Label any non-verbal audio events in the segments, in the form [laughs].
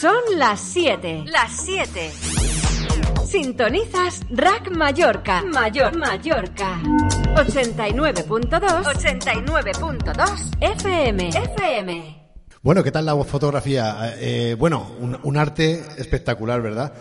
Son las 7. Las 7. Sintonizas Rack Mallorca. Mayor Mallorca. 89.2. 89.2 FM. FM. Bueno, ¿qué tal la fotografía? Eh, bueno, un, un arte espectacular, ¿verdad?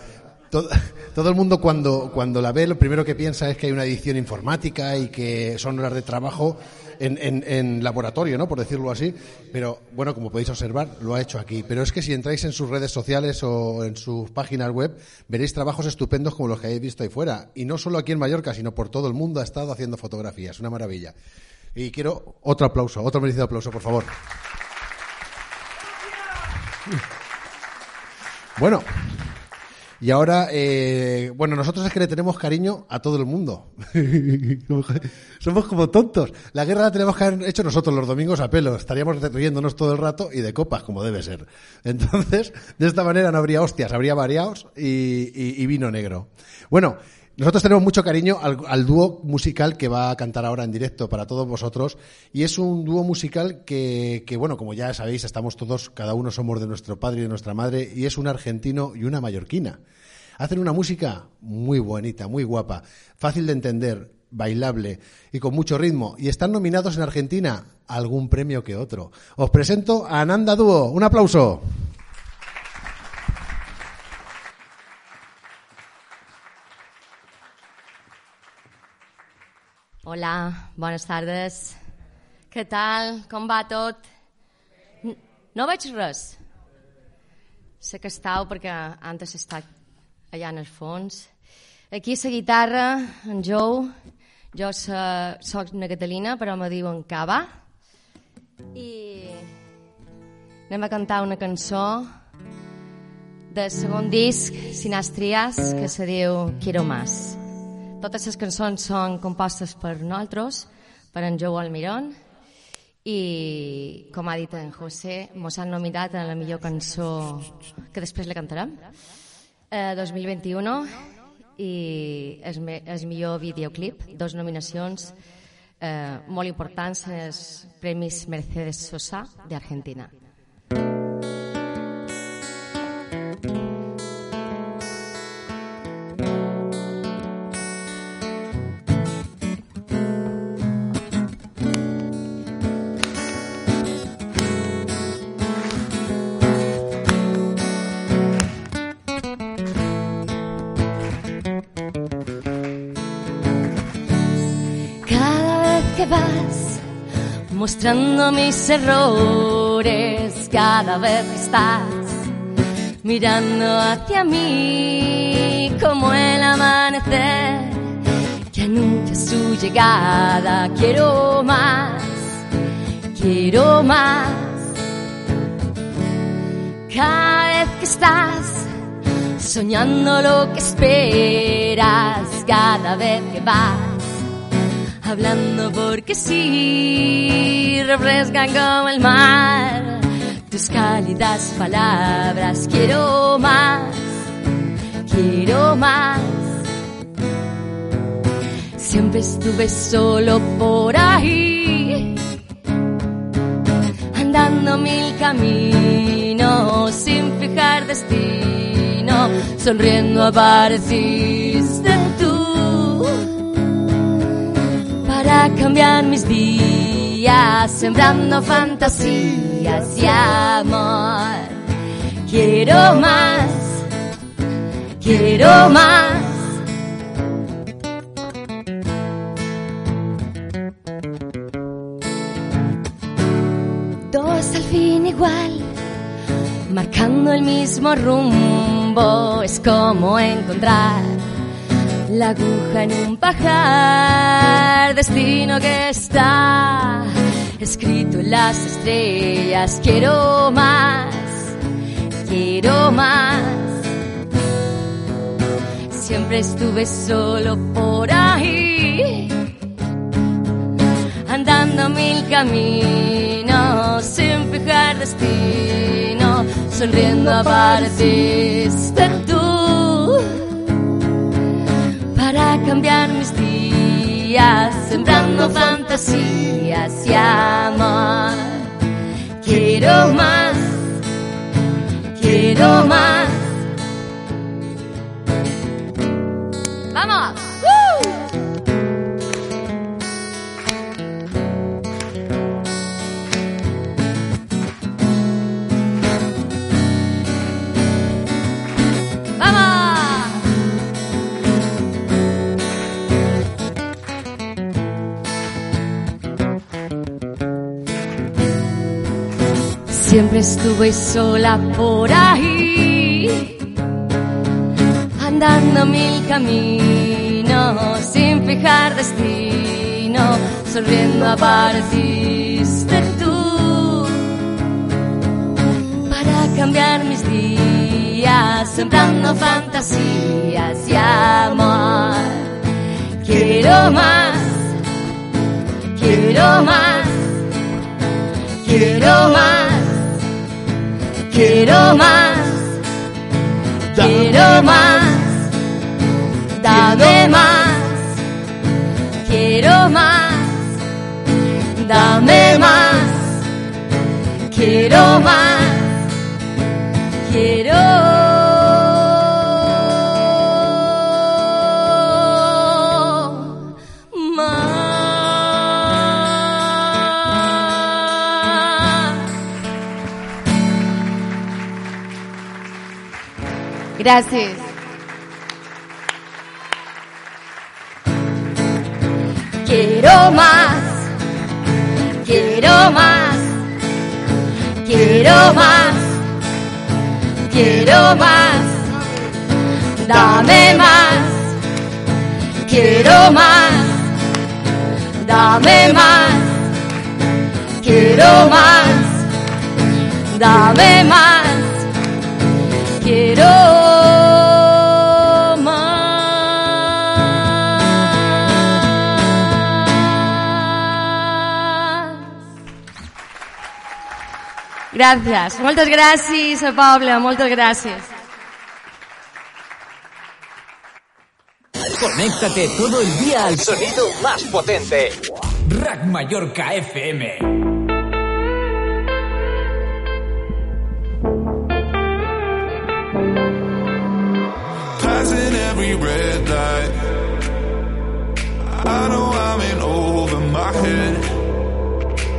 Todo, [laughs] todo, el mundo cuando, cuando la ve lo primero que piensa es que hay una edición informática y que son horas de trabajo en, laboratorio, ¿no? Por decirlo así. Pero bueno, como podéis observar, lo ha hecho aquí. Pero es que si entráis en sus redes sociales o en sus páginas web, veréis trabajos estupendos como los que habéis visto ahí fuera. Y no solo aquí en Mallorca, sino por todo el mundo ha estado haciendo fotografías. Una maravilla. Y quiero otro aplauso, otro merecido aplauso, por favor. Bueno, y ahora, eh, bueno, nosotros es que le tenemos cariño a todo el mundo. [laughs] Somos como tontos. La guerra la tenemos que haber hecho nosotros los domingos a pelo. Estaríamos riéndonos todo el rato y de copas, como debe ser. Entonces, de esta manera no habría hostias, habría variados y vino negro. Bueno, nosotros tenemos mucho cariño al, dúo musical que va a cantar ahora en directo para todos vosotros y es un dúo musical que, que, bueno, como ya sabéis, estamos todos, cada uno somos de nuestro padre y de nuestra madre y es un argentino y una mallorquina. Hacen una música muy bonita, muy guapa, fácil de entender, bailable y con mucho ritmo y están nominados en Argentina a algún premio que otro. Os presento a Ananda Dúo. Un aplauso. Hola, bones tardes. Què tal? Com va tot? No veig res. Sé que estàu perquè antes estat allà en el fons. Aquí la guitarra, en Joe, jo soc una Catalina, però me diuen Cava. I anem a cantar una cançó del segon disc, Sinastrias, que se diu Quiero Más. Totes les cançons són compostes per nosaltres, per en Joe Almirón, i, com ha dit en José, mos han nominat a la millor cançó que després la cantarem, eh, 2021, i el, el millor videoclip, dos nominacions eh, molt importants, els Premis Mercedes Sosa d'Argentina. Mostrando mis errores cada vez que estás mirando hacia mí como el amanecer que anuncia su llegada. Quiero más, quiero más. Cada vez que estás soñando lo que esperas, cada vez que vas hablando porque sí, refrescan como el mar tus cálidas palabras. Quiero más, quiero más. Siempre estuve solo por ahí, andando mil caminos sin fijar destino, sonriendo apareciste para cambiar mis días, sembrando fantasías y amor. Quiero más, quiero más. Dos al fin igual, marcando el mismo rumbo, es como encontrar la aguja en un pajar, destino que está escrito en las estrellas. Quiero más, quiero más. Siempre estuve solo por ahí, andando mil caminos sin fijar destino, sonriendo apareciste cambiar mis días, sembrando fantasías y amor. Quiero más, quiero más. ¡Vamos! Estuve sola por ahí, andando mil caminos sin fijar destino, sonriendo apareciste tú para cambiar mis días, sembrando fantasías y amor. Quiero más, quiero más, quiero más, quiero más, quiero más, dame más, quiero más, dame más, quiero más, Gracias. Quiero más, quiero más, quiero más, quiero más, dame más, quiero más, dame más, quiero más, dame más, quiero Gràcies. Moltes gràcies, Pablo. Moltes gràcies. Conéctate todo el día al sonido más potente. Rack Mallorca FM. Passing every red light. I know I'm in over my head.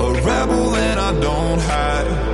A rebel and I don't hide.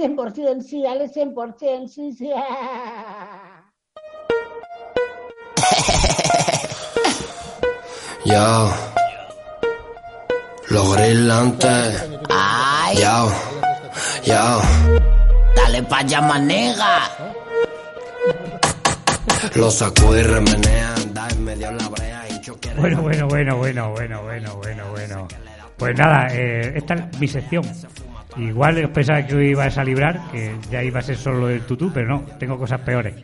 100%, dale 100%, sí, sí. Yo. Los grillantes. Ay. Yo. Yo. Dale pa' allá, manega. Lo sacó y remenea, anda en medio la brea. Bueno, bueno, bueno, bueno, bueno, bueno, bueno, bueno. Pues nada, eh, esta es mi sección. Igual pensaba que hoy ibas a librar, que ya iba a ser solo el tutú, pero no, tengo cosas peores.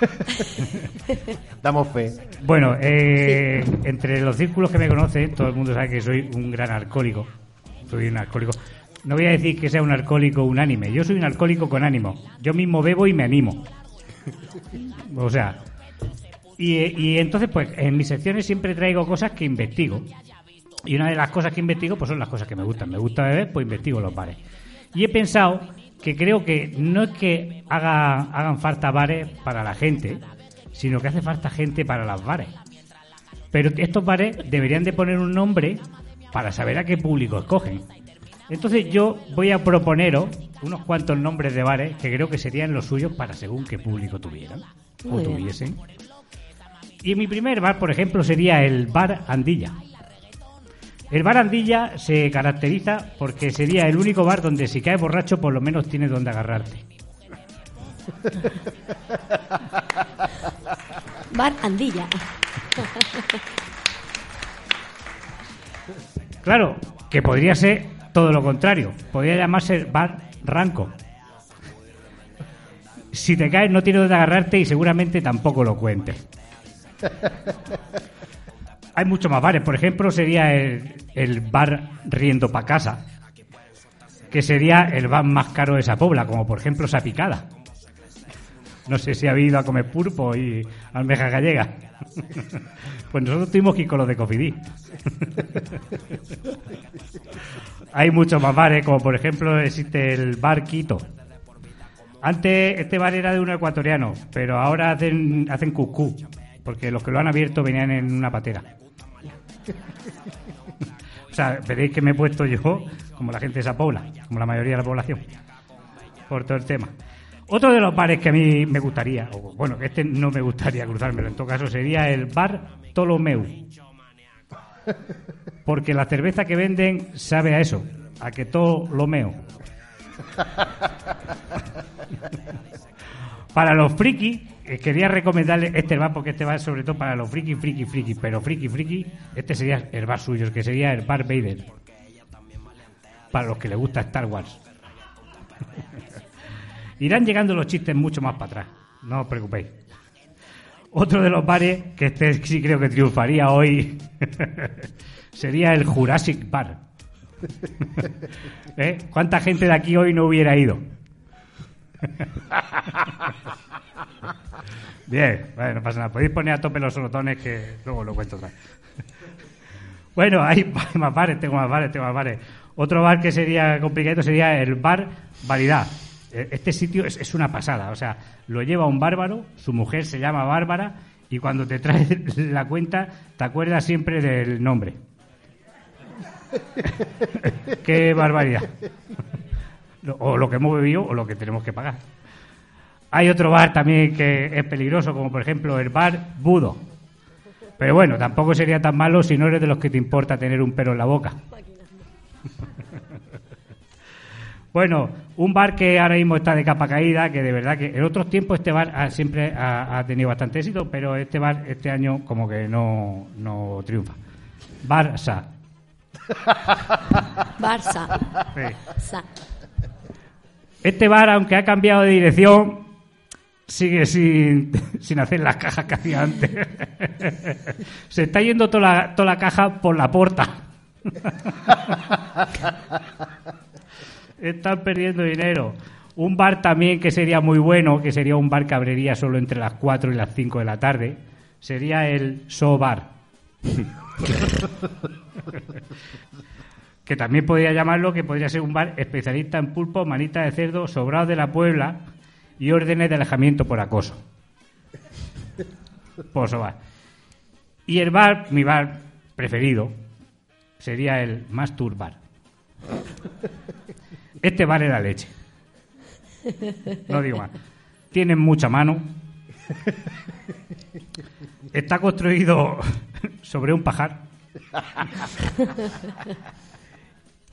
[laughs] Damos fe. Bueno, eh, entre los círculos que me conocen, todo el mundo sabe que soy un gran alcohólico. Soy un alcohólico. No voy a decir que sea un alcohólico unánime. Yo soy un alcohólico con ánimo. Yo mismo bebo y me animo. [laughs] O sea. Y, y entonces, pues, en mis secciones siempre traigo cosas que investigo. Y una de las cosas que investigo, pues son las cosas que me gustan. Me gusta beber, pues investigo los bares. Y he pensado que creo que no es que haga, hagan falta bares para la gente, sino que hace falta gente para las bares. Pero estos bares deberían de poner un nombre para saber a qué público escogen. Entonces yo voy a proponeros unos cuantos nombres de bares que creo que serían los suyos para según qué público tuvieran o bien. tuviesen. Y mi primer bar, por ejemplo, sería el Bar Andilla. El bar Andilla se caracteriza porque sería el único bar donde si caes borracho por lo menos tienes donde agarrarte. Bar Andilla. Claro, que podría ser todo lo contrario. Podría llamarse bar Ranco. Si te caes no tienes donde agarrarte y seguramente tampoco lo cuentes. [laughs] Hay muchos más bares. Por ejemplo, sería el, bar Riendo pa' Casa, que sería el bar más caro de esa pobla, como por ejemplo Sapicada. No sé si ha ido a comer pulpo y almeja gallega. [laughs] Pues nosotros tuvimos que ir con los de Cofidí. [laughs] Hay muchos más bares, como por ejemplo existe el bar Quito. Antes este bar era de un ecuatoriano, pero ahora hacen, hacen cuscú, porque los que lo han abierto venían en una patera. O sea, veréis que me he puesto yo como la gente de esa pobla, como la mayoría de la población, por todo el tema. Otro de los bares que a mí me gustaría, o bueno, que este no me gustaría cruzármelo, en todo caso sería el bar Ptolomeu. Porque la cerveza que venden sabe a eso, a que todo lo meo. Para los frikis, quería recomendarle este bar porque este bar es sobre todo para los friki, friki, friki, pero friki, friki, este sería el bar suyo, que sería el bar Vader. Para los que les gusta Star Wars. [laughs] Irán llegando los chistes mucho más para atrás, no os preocupéis. Otro de los bares que este [laughs] sí creo que triunfaría hoy [laughs] sería el Jurassic Bar. ¿Eh? ¿Cuánta gente de aquí hoy no hubiera ido? Bien, bueno, no pasa nada. Podéis poner a tope los solotones que luego lo cuento otra. Bueno, hay [laughs] más bares, tengo más bares, tengo más bares. Otro bar que sería complicado sería el bar Variedad. Eh, Este sitio es, es una pasada, o sea, lo lleva un bárbaro, su mujer se llama Bárbara y cuando te trae [laughs] la cuenta te acuerdas siempre del nombre. [laughs] Qué barbaridad. O lo que hemos bebido o lo que tenemos que pagar. Hay otro bar también que es peligroso, como por ejemplo el bar Budo. Pero bueno, tampoco sería tan malo si no eres de los que te importa tener un pelo en la boca. [laughs] Bueno, un bar que ahora mismo está de capa caída, que de verdad que en otros tiempos este bar ha- siempre ha, ha tenido bastante éxito, pero este bar este año como que no, no triunfa. Barça. [laughs] Barça. Sí. Este bar, aunque ha cambiado de dirección, sigue sin, [laughs] sin hacer las cajas que hacía antes. [laughs] Se está yendo toda la, toda la caja por la puerta. [laughs] Están perdiendo dinero. Un bar también que sería muy bueno, que sería un bar que abriría solo entre las 4 y las 5 de la tarde, sería el So Bar. que también podría llamarlo que podría ser un bar especialista en pulpo, manita de cerdo, sobrado de la Puebla y órdenes de alejamiento por acoso. Por sobar. Y el bar, mi bar preferido, sería el Mastur Bar. Este bar era leche. No digo más. Tienen mucha mano. Está construido sobre un pajar.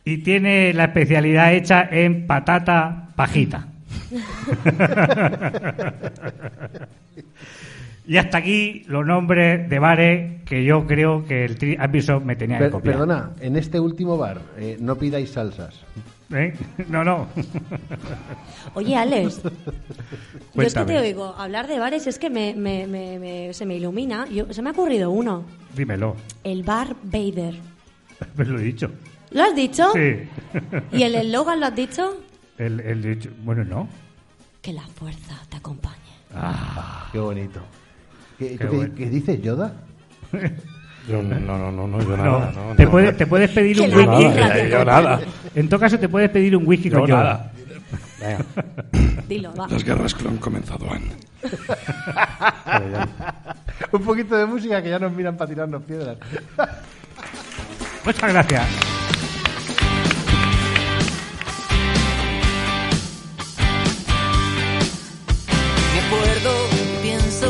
Y tiene la especialidad hecha en patata pajita. [laughs] Y hasta aquí los nombres de bares que yo creo que el Tri me tenía que copiar. perdona, en este último bar, eh, no pidáis salsas. ¿Eh? No, no. Oye, Alex, yo es que te oigo hablar de bares, es que me, me- me- me- se me ilumina. Yo, se me ha ocurrido uno, Dímelo. el bar Vader. [laughs] Pues lo he dicho. ¿Lo has dicho? Sí. ¿Y el eslogan lo has dicho? El, el dicho. Bueno, no. Que la fuerza te acompañe. Ah, Qué bonito. ¿Qué, Qué tú qué- bueno. qué dices, Yoda? [laughs] Yo no, no, no, no, yo nada. No, te, no. puedes, te puedes pedir un whisky. te Yo nada. En todo caso, te puedes pedir un whisky Yo con Yoda. nada. Venga. [laughs] Dilo, va. Las guerras que lo han comenzado han. [laughs] Un poquito de música que ya nos miran para tirarnos piedras. Muchas gracias.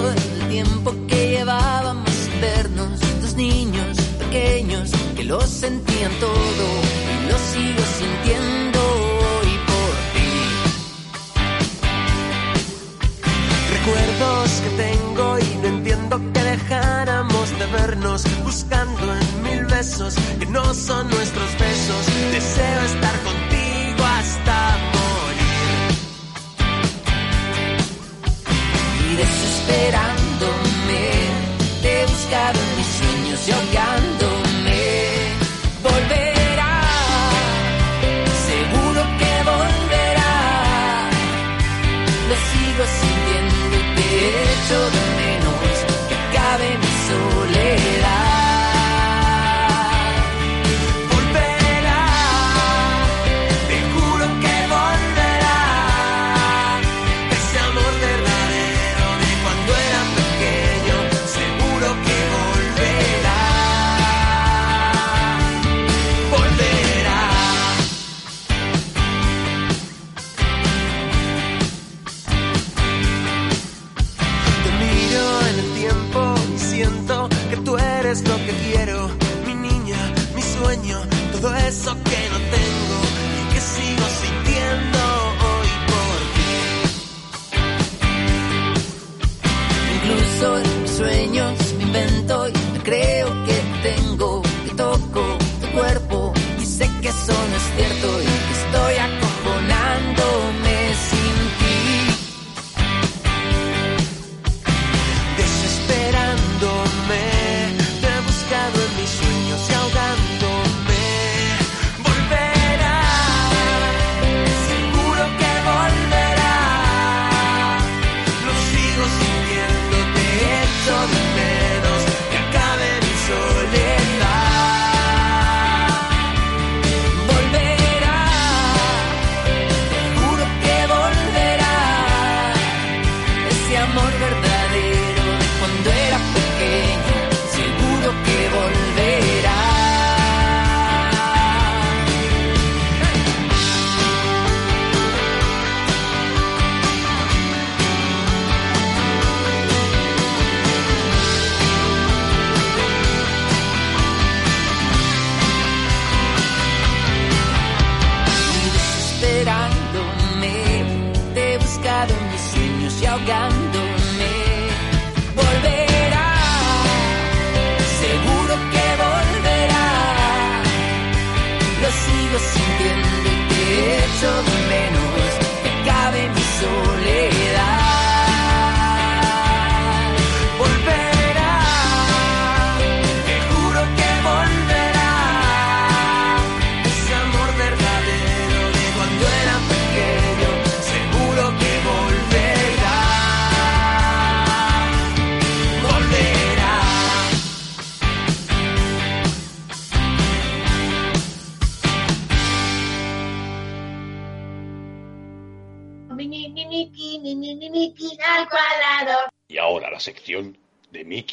El tiempo que llevábamos sin vernos, dos niños pequeños que lo sentían todo y lo sigo sintiendo hoy por ti. Recuerdos que tengo y no entiendo que dejáramos de vernos, buscando en mil besos que no son nuestros besos. Deseo estar contigo y desesperándome te he buscado en mis sueños y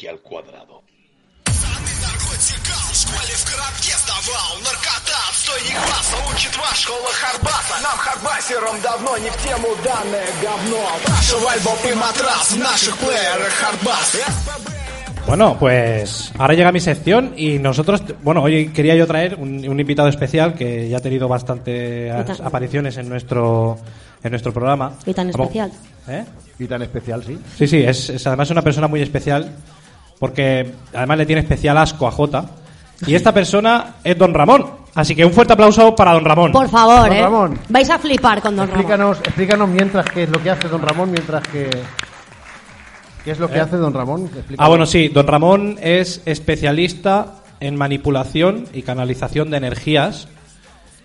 de Mickey al cuadrado. В школе в коробке сдавал Наркота, отстой не класса Учит вас школа Харбаса Нам хардбасерам давно не в тему данное говно Спрашивай боб и матрас В наших плеерах Хардбас Bueno, pues ahora llega mi sección y nosotros, bueno, hoy quería yo traer un, un invitado especial que ya ha tenido bastantes Y tan- apariciones en nuestro en nuestro programa. Y tan Como- especial. ¿Eh? Y tan especial, sí. Sí, sí, es, es además una persona muy especial porque además le tiene especial asco a Jota. Y esta persona es Don Ramón. Así que un fuerte aplauso para Don Ramón. Por favor, Don ¿eh? Ramón. Vais a flipar con Don Ramón. Explícanos, explícanos mientras qué es lo que hace don Ramón, mientras que... ¿Qué es lo que ¿Eh? hace don Ramón? Explícanos. Ah, bueno, sí, don Ramón es especialista en manipulación y canalización de energías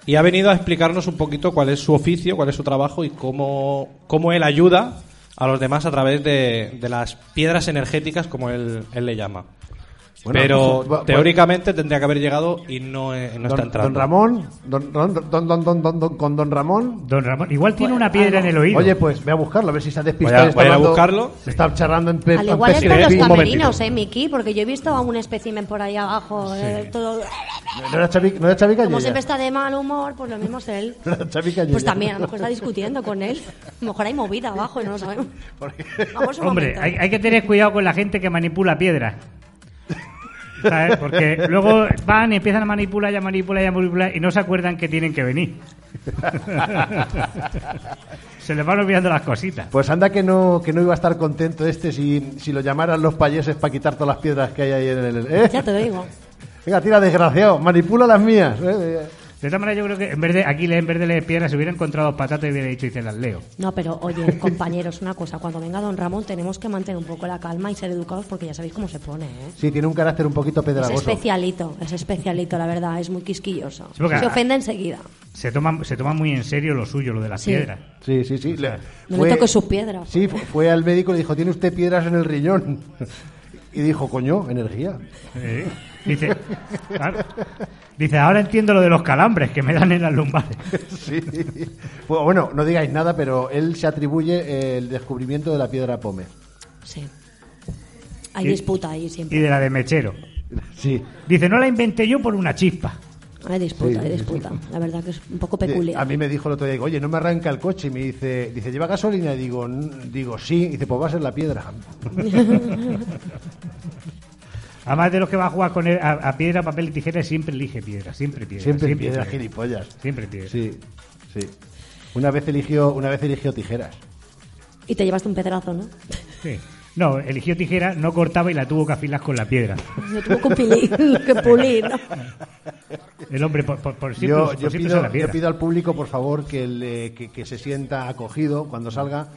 y ha venido a explicarnos un poquito cuál es su oficio, cuál es su trabajo y cómo, cómo él ayuda a los demás a través de, de las piedras energéticas, como él, él le llama. Bueno, Pero pues, teóricamente tendría que haber llegado y no, eh, no está entrando. don Ramón, don, don, don, don, don, don- don- con don Ramón. Don Ramón, igual tiene una piedra en el oído. Oye, pues ve a buscarlo, a ver si se ha despistado. Voy a- y está voy a ir a hablando- buscarlo. Se está charlando en, Al igual está en pesquería. los camerinos, ¿eh, Miki? Porque yo he visto a un espécimen por ahí abajo. eh, todo... ¿No era Xavi, no era Como siempre está de mal humor, pues lo mismo es él. ¿No era Cañella? Pues también, a lo mejor está discutiendo con él. A lo mejor hay movida abajo y no lo sabemos. [laughs] Vamos un Hombre, hay, hay que tener cuidado con la gente que manipula piedras. ¿Sabes? Porque luego van y empiezan a manipular, y a manipular, y a manipular y no se acuerdan que tienen que venir. [laughs] se les van olvidando las cositas. Pues anda que no, que no iba a estar contento este si, si lo llamaran los payeses para quitar todas las piedras que hay ahí en el... ¿eh? Ya te digo. Venga, tira, desgraciado, manipula las mías. ¿eh? De esta manera yo creo que en vez de aquí en vez de leer piedras se hubiera encontrado patatas y hubiera dicho y te las leo. No, pero oye, [laughs] compañeros, una cosa. Cuando venga don Ramón tenemos que mantener un poco la calma y ser educados porque ya sabéis cómo se pone, ¿eh? Sí, tiene un carácter un poquito Es pedragoso. especialito, es especialito, la verdad. Es muy quisquilloso. Sí, Se a- ofende enseguida. Se toma, se toma muy en serio lo suyo, lo de las Sí. piedras. Sí, sí, sí. Le- No me toques sus piedras. Sí, fu- fue al médico y le dijo, tiene usted piedras en el riñón. [laughs] Y dijo, coño, energía. Dice, [laughs] claro. Dice, ahora entiendo lo de los calambres que me dan en las lumbares. [laughs] Sí. Bueno, bueno, no digáis nada, pero él se atribuye el descubrimiento de la piedra pome. Sí. Hay Y- disputa ahí Y siempre. de la de mechero. Sí. Dice, no la inventé yo por una chispa. Hay disputa, Sí, hay sí, disputa. La verdad que es un poco peculiar. A mí me dijo el otro día, digo, oye, no me arranca el coche. Y me dice, dice ¿lleva gasolina? Y digo, "N- digo sí. Y dice, pues va a ser la piedra. [laughs] [laughs] Además de los que va a jugar con él, a, a piedra, papel y tijera, siempre elige piedra. Siempre piedra. Siempre piedra, gilipollas. Siempre piedra. Sí, sí. Una vez eligió, una vez eligió tijeras. Y te llevaste un pedrazo, ¿no? Sí. No, eligió tijera, no cortaba y la tuvo que afilar con la piedra. Se tuvo que pulir, que pulir, ¿no? El hombre, por, por, por siempre, Yo, por yo siempre pido, se la piedra. yo pido al público, por favor, que, le- que, que se sienta acogido cuando salga,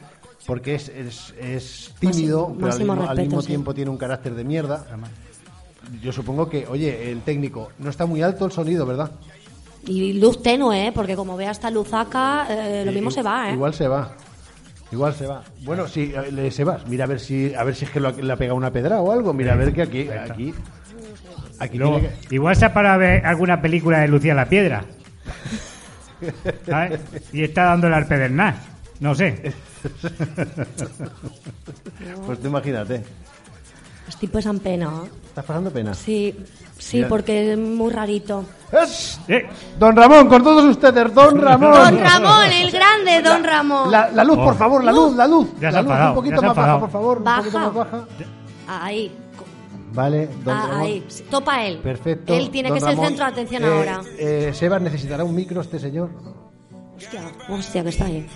porque es, es, es tímido, Máximo- pero al máximo mismo, al respeto, mismo sí. tiempo tiene un carácter de mierda. Yo supongo que, oye, el técnico, no está muy alto el sonido, ¿verdad? Y luz tenue, ¿eh? Porque como vea esta luzaca, eh, lo mismo se va, ¿eh? Igual se va. Igual se va. Bueno, sí, eh, le- se va. Mira a ver si a ver si es que lo- le ha pegado una pedra o algo. Mira a ver que aquí aquí aquí Luego, tiene que- Igual se ha parado a ver alguna película de Lucía la Piedra. [laughs] ¿sabes? Y está dándole al pedernal. No sé. [laughs] Pues tú imagínate. Es tipo San Pena. ¿eh? ¿Estás pasando pena? Sí, sí, Mira. porque es muy rarito. Eh, Don Ramón, con todos ustedes, Don [laughs] Ramón. Don Ramón, el grande Don Ramón. La, la luz, por Oh. favor, la luz, la luz. Ya se la ha luz un poquito ya se ha más baja, por favor, un poquito Baja. más baja. Ahí, Vale, Don ah, Ramón. ahí. Topa él. Perfecto. Él tiene Don que ser el centro de atención Eh, ahora. Eh, Sebas, ¿necesitará un micro este señor? Hostia, hostia, que está ahí.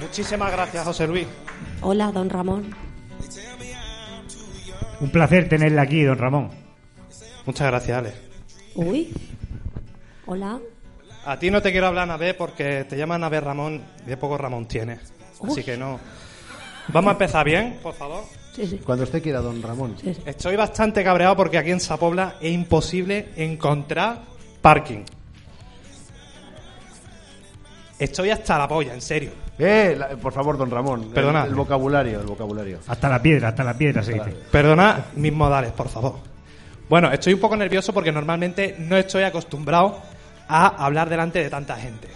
Muchísimas gracias, José Luis. Hola, Don Ramón. Un placer tenerle aquí, don Ramón. Muchas gracias, Alex. Uy. Hola. A ti no te quiero hablar, Nabé, porque te llaman Nabé Ramón y de poco Ramón tienes. Así que no. Vamos a empezar bien, por favor. Sí, sí. Cuando usted quiera, Don Ramón. sí, sí. Estoy bastante cabreado porque aquí en Sapobla es imposible encontrar parking. Estoy hasta la polla, en serio. Eh, la- por favor, Don Ramón. el- Perdonad. El, vocabulario, el vocabulario. Hasta la piedra, hasta la piedra se dice. Perdona mis modales, por favor. Bueno, estoy un poco nervioso porque normalmente no estoy acostumbrado a hablar delante de tanta gente.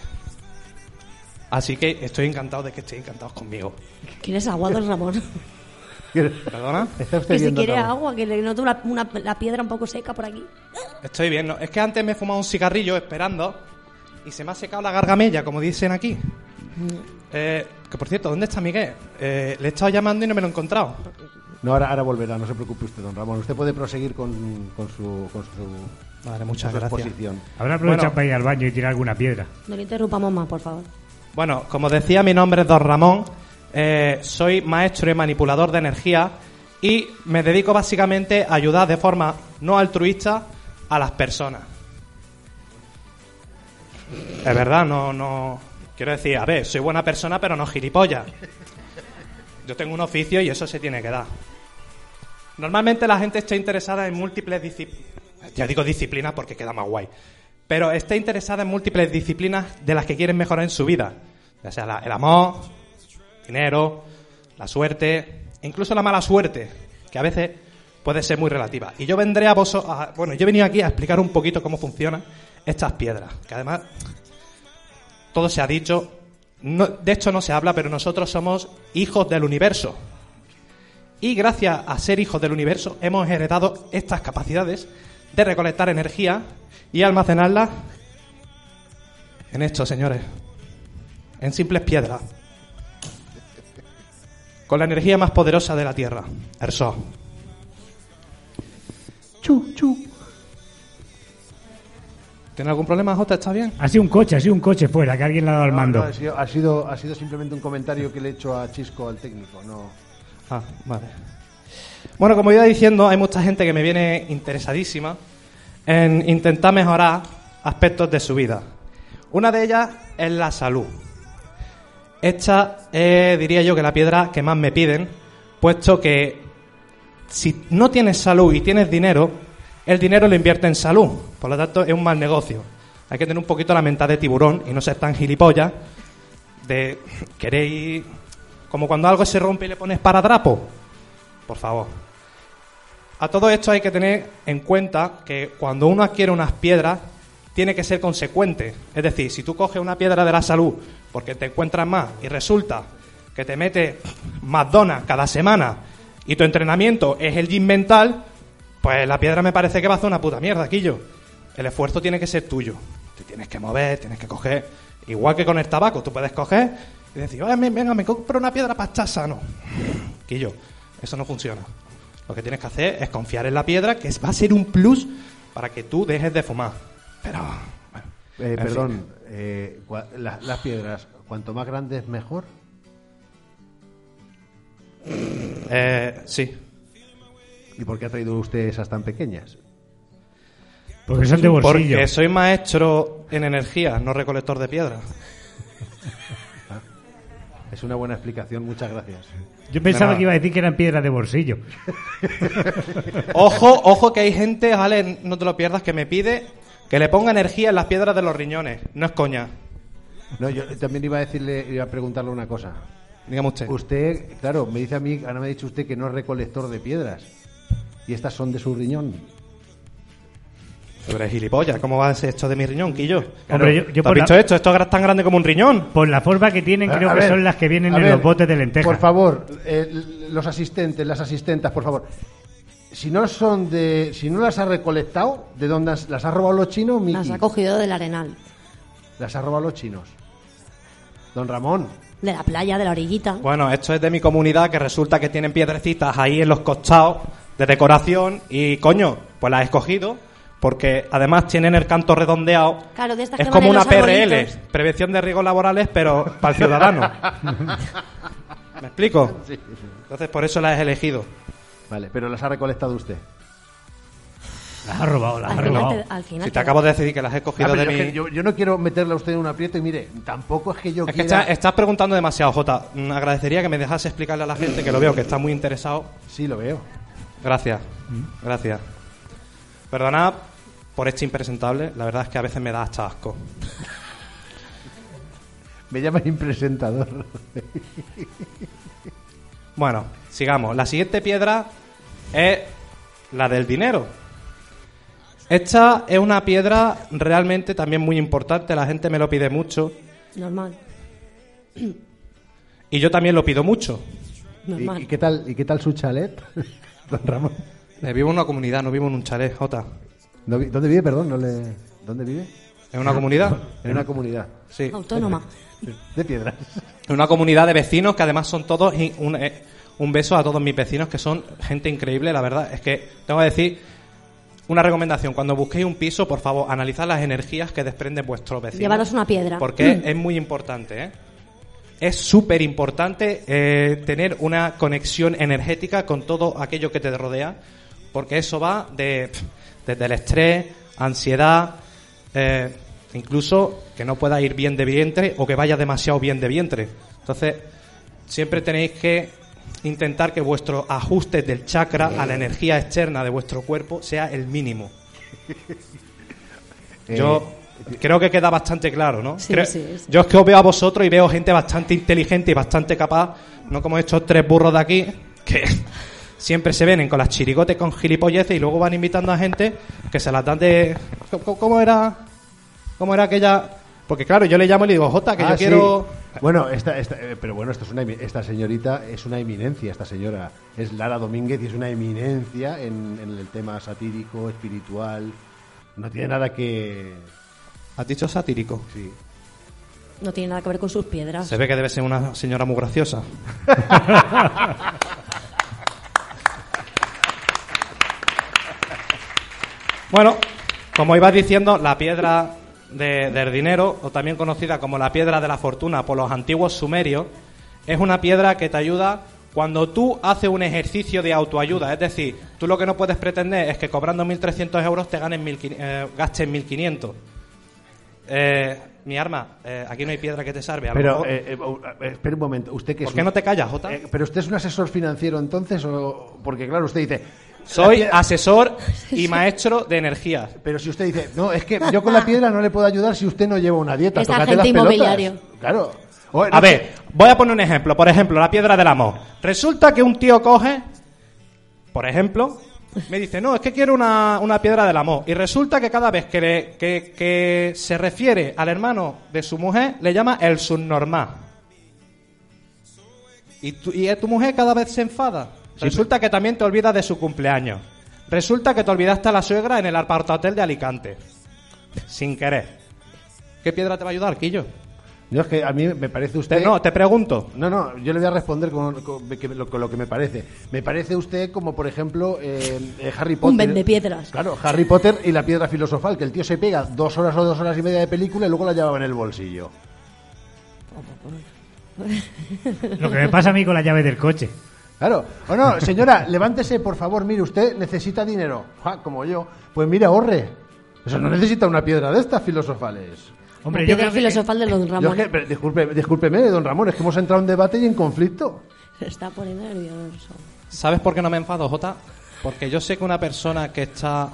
Así que estoy encantado de que estéis encantados conmigo. ¿Quieres agua, Don Ramón? ¿Perdona? Está usted que si quiere todo. agua, que le noto una, una- la piedra un poco seca por aquí. Estoy bien, ¿no? Es que antes me he fumado un cigarrillo esperando y se me ha secado la gargamella, como dicen aquí. Eh, que por cierto, ¿dónde está Miguel? Eh, le he estado llamando y no me lo he encontrado. No, ahora, ahora volverá, no se preocupe usted, don Ramón. Usted puede proseguir con, con su, con su, Vale, muchas con su gracias. exposición. Habrá aprovechado Bueno. para ir al baño y tirar alguna piedra. No le interrumpamos más, por favor. Bueno, como decía, mi nombre es Don Ramón. eh, soy maestro y manipulador de energía y me dedico básicamente a ayudar de forma no altruista a las personas. Es verdad, no, no. Quiero decir, a ver, soy buena persona, pero no gilipollas. Yo tengo un oficio y eso se tiene que dar. Normalmente la gente está interesada en múltiples disciplinas. Ya digo disciplinas porque queda más guay. Pero está interesada en múltiples disciplinas de las que quieren mejorar en su vida. Ya sea el amor, dinero, la suerte, incluso la mala suerte, que a veces puede ser muy relativa. Y yo vendré a vos, a- bueno, yo he venido aquí a explicar un poquito cómo funcionan estas piedras, que además todo se ha dicho, de hecho no se habla, pero nosotros somos hijos del universo. Y gracias a ser hijos del universo hemos heredado estas capacidades de recolectar energía y almacenarla en esto, señores. En simples piedras. Con la energía más poderosa de la Tierra, el Sol. Chu, chu. ¿Tiene algún problema, Jota? ¿Está bien? Ha sido un coche, ha sido un coche fuera, que alguien le ha dado el No, mando. no, ha, sido, ha, sido, ha sido simplemente un comentario que le he hecho a Chisco, al técnico. No. Ah, vale. Bueno, como iba diciendo, hay mucha gente que me viene interesadísima en intentar mejorar aspectos de su vida. Una de ellas es la salud. Esta es, diría yo, que la piedra que más me piden, puesto que si no tienes salud y tienes dinero, el dinero lo invierte en salud. Por lo tanto, es un mal negocio. Hay que tener un poquito la mentalidad de tiburón y no ser tan gilipollas de queréis como cuando algo se rompe y le pones paradrapo. Por favor. A todo esto hay que tener en cuenta que cuando uno adquiere unas piedras, tiene que ser consecuente. Es decir, si tú coges una piedra de la salud porque te encuentras más y resulta que te metes más donas cada semana y tu entrenamiento es el gym mental, pues la piedra me parece que va a hacer una puta mierda, Quillo. El esfuerzo tiene que ser tuyo. Te tienes que mover, tienes que coger. Igual que con el tabaco, tú puedes coger y decir, "Oye, venga, me compro una piedra para estar sano. [laughs] Quillo, eso no funciona. Lo que tienes que hacer es confiar en la piedra, que va a ser un plus para que tú dejes de fumar. Pero, bueno, Eh, perdón, eh, las piedras, cuanto más grandes, mejor. Eh, sí. ¿Y por qué ha traído usted esas tan pequeñas? Porque son de bolsillo. Porque soy maestro en energía, no recolector de piedra. Es una buena explicación, muchas gracias. Yo pensaba nada. que iba a decir que eran piedras de bolsillo. [laughs] Ojo, ojo que hay gente, vale, no te lo pierdas, que me pide que le ponga energía en las piedras de los riñones. No es coña. No, yo también iba a decirle, iba a preguntarle una cosa. Dígame usted. Usted, claro, me dice a mí, ahora me ha dicho usted que no es recolector de piedras. Y estas son de su riñón. Tú eres gilipollas, ¿cómo va a ser esto de mi riñón, Quillo? Hombre, yo- yo ¿Tú has por visto la- esto? Esto es tan grande como un riñón. Por la forma que tienen, creo a que ver, son las que vienen en ver, los botes de lentejas. Por favor, eh, los asistentes, las asistentas, por favor. Si no son de, si no las ha recolectado, ¿de dónde has- las ha robado los chinos? Miki? Las ha cogido del arenal. Las ha robado los chinos. Don Ramón. De la playa, de la orillita. Bueno, esto es de mi comunidad que resulta que tienen piedrecitas ahí en los costados de decoración y coño, pues las he escogido porque además tienen el canto redondeado. Claro, de estas Es que como una PRL, arbolitos. prevención de riesgos laborales, pero para el ciudadano. [laughs] ¿Me explico? Sí. Entonces por eso las he elegido. Vale, pero las ha recolectado usted. Las ha robado, las ha final robado. te- al final Si te te- acabo de decir que las he Ah, cogido pero de yo, mi... yo- yo no quiero meterle a usted en un aprieto y mire, tampoco es que yo Es que está- estás preguntando demasiado, Jota. Mm, Agradecería que me dejase explicarle a la gente que lo veo que está muy interesado. Sí, lo veo. Gracias, gracias. Perdonad por este impresentable, la verdad es que a veces me da hasta asco. [laughs] Me llama impresentador. [laughs] Bueno, sigamos. La siguiente piedra es la del dinero. Esta es una piedra realmente también muy importante, la gente me lo pide mucho Normal. y yo también lo pido mucho. ¿Y, Normal. y qué tal, ¿Y qué tal su chalet, [laughs] don Ramón? Eh, vivo en una comunidad, no vivo en un chalet, Jota. No vi- ¿Dónde vive, perdón? No le... ¿Dónde vive? ¿En una comunidad? En una comunidad. Sí. Autónoma. De piedras. En una comunidad de vecinos que además son todos. y Un, eh, un beso a todos mis vecinos que son gente increíble, la verdad. Es que tengo que decir una recomendación. Cuando busquéis un piso, por favor, analizad las energías que desprenden vuestros vecinos. Llevaros una piedra. Porque Mm. es muy importante, ¿eh? Es súper importante eh, tener una conexión energética con todo aquello que te rodea, porque eso va de, desde el estrés, ansiedad, eh, incluso que no pueda ir bien de vientre o que vaya demasiado bien de vientre. Entonces, siempre tenéis que intentar que vuestro ajuste del chakra a la energía externa de vuestro cuerpo sea el mínimo. [laughs] Yo creo que queda bastante claro, ¿no? Sí, Creo- sí, sí. Yo es que os veo a vosotros y veo gente bastante inteligente y bastante capaz, no como estos tres burros de aquí, que [laughs] siempre se vienen con las chirigotes con gilipolleces y luego van invitando a gente que se las dan de... ¿Cómo, cómo era? ¿Cómo era aquella...? Porque claro, yo le llamo y le digo, Jota, que Ah, yo sí. quiero... Bueno, esta, esta- eh, pero bueno, esto es una, esta señorita es una eminencia, esta señora. Es Lara Domínguez y es una eminencia en, en el tema satírico, espiritual. No tiene nada que... ¿Has dicho satírico? Sí. No tiene nada que ver con sus piedras. Se ve que debe ser una señora muy graciosa. [laughs] bueno, como ibas diciendo, la piedra de- del dinero, o también conocida como la piedra de la fortuna por los antiguos sumerios, es una piedra que te ayuda cuando tú haces un ejercicio de autoayuda. Es decir, tú lo que no puedes pretender es que cobrando 1.300 euros te ganes 1.500, eh, gastes 1.500. Eh, mi arma, eh, aquí no hay piedra que te salve. A lo Pero, mejor- eh, eh, oh, eh, espera un momento. ¿Usted que ¿Por qué no te callas, Jota? ¿Pero usted es un asesor financiero entonces? o Porque claro, usted dice... Soy piedra- asesor y [laughs] maestro de energías. Pero si usted dice, no, es que yo con la piedra no le puedo ayudar si usted no lleva una dieta. Es tócate agente las pelotas. inmobiliario. Claro. O, no A ver, voy a poner un ejemplo. Por ejemplo, la piedra del amor. Resulta que un tío coge, por ejemplo, me dice, no, es que quiero una, una piedra del amor. Y resulta que cada vez que, le- que, que se refiere al hermano de su mujer, le llama el subnormal. Y, tu, y tu mujer cada vez se enfada. Resulta que también te olvidas de su cumpleaños. Resulta que te olvidaste a la suegra en el apartahotel de Alicante. Sin querer. ¿Qué piedra te va a ayudar, Quillo? No, es que a mí me parece usted... Te- no, te pregunto. No, no, yo le voy a responder con, con- que- lo, con lo que me parece. Me parece usted como, por ejemplo, eh, eh, Harry Potter. Un vendepiedras. Claro, Harry Potter y la piedra filosofal, que el tío se pega dos horas o dos horas y media de película y luego la llevaba en el bolsillo. Lo que me pasa a mí con la llave del coche. Claro. O no, señora, [laughs] levántese, por favor, mire, usted necesita dinero. Ja, como yo. Pues mire, ahorre. Eso no necesita una piedra de estas filosofales. Hombre, la yo piedra creo que- filosofal de don Yo Ramón. es que, pero disculpe, discúlpeme, don Ramón, es que hemos entrado en debate y en conflicto. Se está poniendo nervioso. ¿Sabes por qué no me enfado, Jota? Porque yo sé que una persona que está...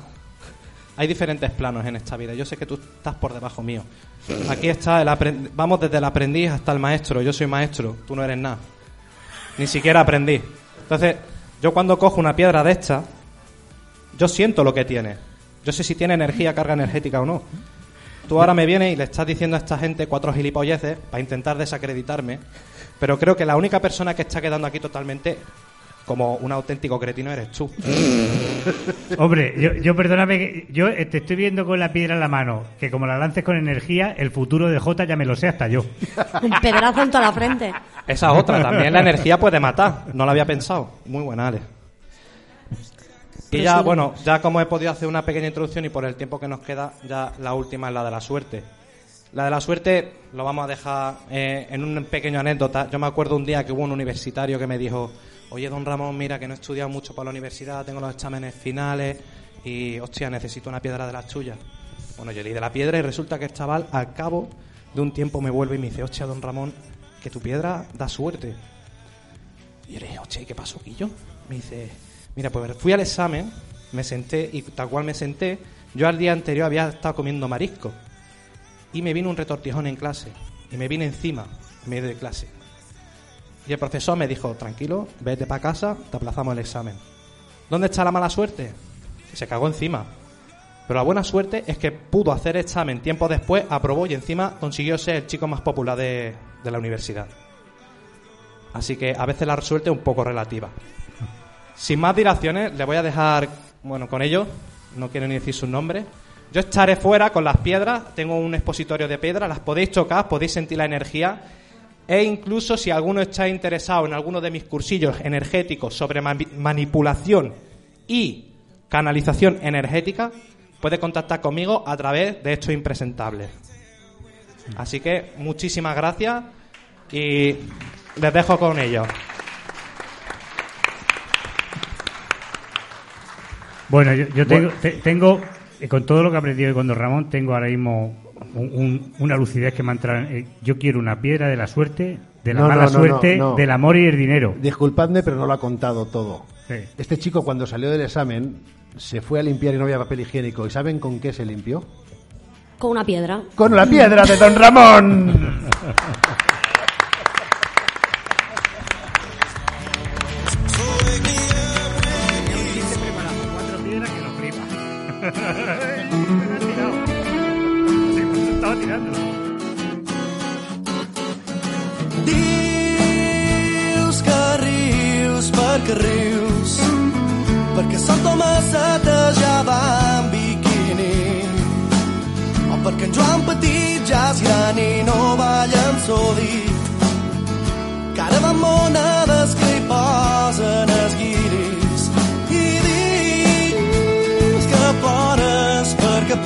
Hay diferentes planos en esta vida. Yo sé que tú estás por debajo mío. Aquí está el apren- Vamos desde el aprendiz hasta el maestro. Yo soy maestro, tú no eres nada. Ni siquiera aprendiz. Entonces, yo cuando cojo una piedra de esta, yo siento lo que tiene. Yo sé si tiene energía, carga energética o no. Tú ahora me vienes y le estás diciendo a esta gente cuatro gilipolleces para intentar desacreditarme, pero creo que la única persona que está quedando aquí totalmente como un auténtico cretino eres tú. [laughs] Hombre, yo, yo perdóname, que- yo eh, te estoy viendo con la piedra en la mano, que como la lances con energía, el futuro de Jota ya me lo sé hasta yo. [laughs] Un pedazo en toda la frente. Esa otra, también la energía puede matar. No lo había pensado. Muy buena, Ale. Y ya, bueno, ya como he podido hacer una pequeña introducción y por el tiempo que nos queda, ya la última es la de la suerte. La de la suerte lo vamos a dejar eh, en un pequeño anécdota. Yo me acuerdo un día que hubo un universitario que me dijo, oye, don Ramón, mira que no he estudiado mucho para la universidad, tengo los exámenes finales y, hostia, necesito una piedra de las tuyas. Bueno, yo leí de la piedra y resulta que el chaval, al cabo de un tiempo, me vuelve y me dice, hostia, don Ramón, que tu piedra da suerte. Y yo le dije, hostia, ¿y qué pasó, Quillo? Me dice, mira, pues fui al examen, me senté y tal cual me senté, yo al día anterior había estado comiendo marisco. Y me vino un retortijón en clase. Y me vine encima, en medio de clase. Y el profesor me dijo, tranquilo, vete para casa, te aplazamos el examen. ¿Dónde está la mala suerte? Se cagó encima. Pero la buena suerte es que pudo hacer examen tiempo después, aprobó y encima consiguió ser el chico más popular de, de la universidad. Así que a veces la suerte es un poco relativa. Sin más dilaciones, le voy a dejar, bueno, con ellos, no quiero ni decir sus nombres, Yo estaré fuera con las piedras, tengo un expositorio de piedras, las podéis tocar, podéis sentir la energía. E incluso si alguno está interesado en alguno de mis cursillos energéticos sobre ma- manipulación y canalización energética, puede contactar conmigo a través de estos impresentables. Así que muchísimas gracias y les dejo con ellos. Bueno, yo, yo tengo, Bueno. te- tengo, eh, con todo lo que he aprendido hoy con Don Ramón, tengo ahora mismo un- un- una lucidez que me ha entrado. en- eh, yo quiero una piedra de la suerte, de la No, mala no, no, suerte, no, no. del amor y el dinero. Disculpadme, pero no lo ha contado todo. Sí. Este chico cuando salió del examen se fue a limpiar y no había papel higiénico. ¿Y saben con qué se limpió? Con una piedra. Con la piedra de Don Ramón. [laughs]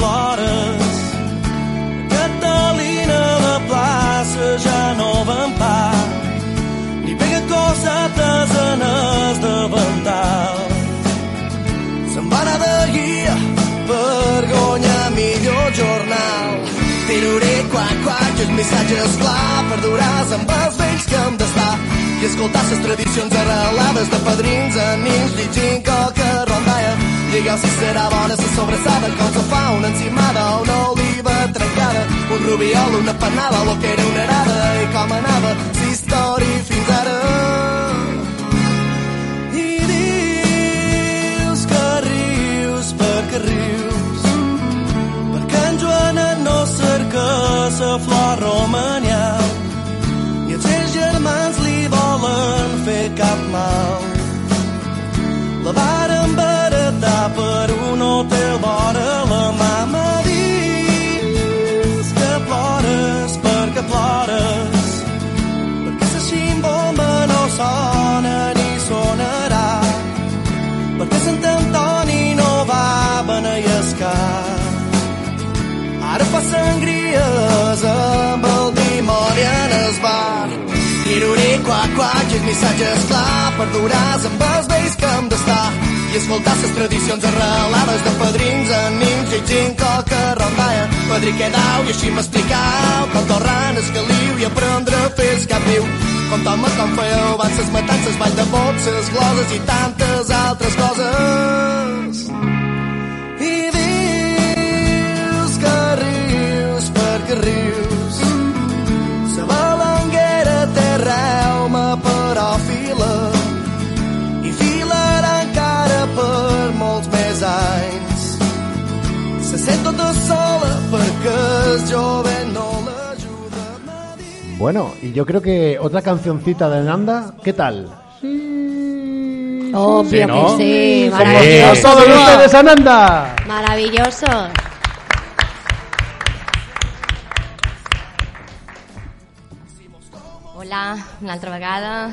plores Catalina la plaça ja no van pa ni pega cosetes en el davantal se'n va anar de guia per guanyar millor jornal. Tiruré quac quac i els missatges clar perduràs amb els vells que hem d'estar. I escoltar les tradicions arrelades de padrins a nins llegint coca rondalla Digueu si serà bona la sobrassada com se fa una encimada una oliva trencada un rubiol, una panada, lo que era una arada i com anava la història fins ara. I dius que rius perquè rius perquè en Joanet no cerca sa flor romanial i els seus germans li volen fer cap mal. La varen per un hotel vora la mama dius que plores perquè plores perquè la ximbomba no sona ni sonarà perquè Sant Antoni no va beneiescar ara fa sangries amb el dimoni en el bar. Tiruré, quac, quac, i els missatges clar perduràs amb els vells que hem d'estar i escoltar les tradicions arrelades de padrins en nins llegint coca rondalla padrí que dau? I així m'explicau com torrant el caliu i aprendre a fer el cap viu com toma com feu van ses matances ball de boxes gloses i tantes altres coses. I dius que rius perquè rius Bueno, y yo creo que otra cancioncita de Nanda, ¿qué tal? Obvio Sí, ¿no? que sí, Sí. maravilloso. ¡Todos ustedes, Ananda! Maravilloso. Hola, una altra vegada.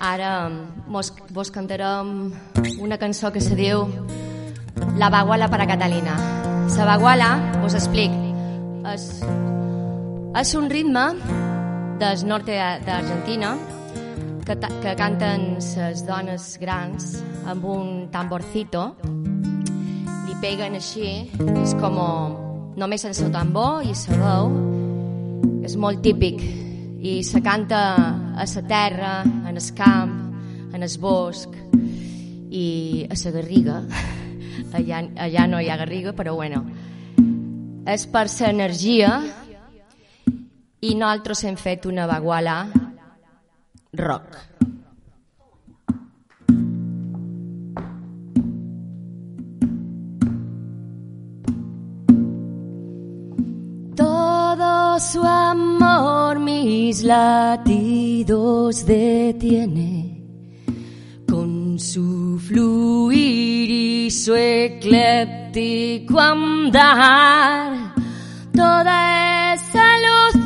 Ara vos cantarem una cançó que se diu La Baguala para Catalina. La Baguala, us explic, és, és un ritme del nord d'Argentina que, que canten les dones grans amb un tamborcito. Li peguen així és com només sense el tambor i la veu és molt típic. I se canta a la terra, en el camp, en el bosc i a la garriga. Allà, allà no hi ha garriga, però bueno. És per l'energia i nosaltres hem fet una baguala rock. Todo su amor mis latidos detiene con su fluir su ecléptico andar, toda esa luz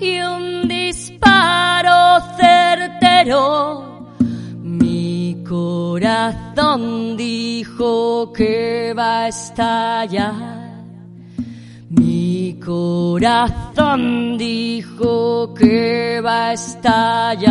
y un disparo certero. Mi corazón dijo que va a estallar. Mi corazón dijo que va a estallar.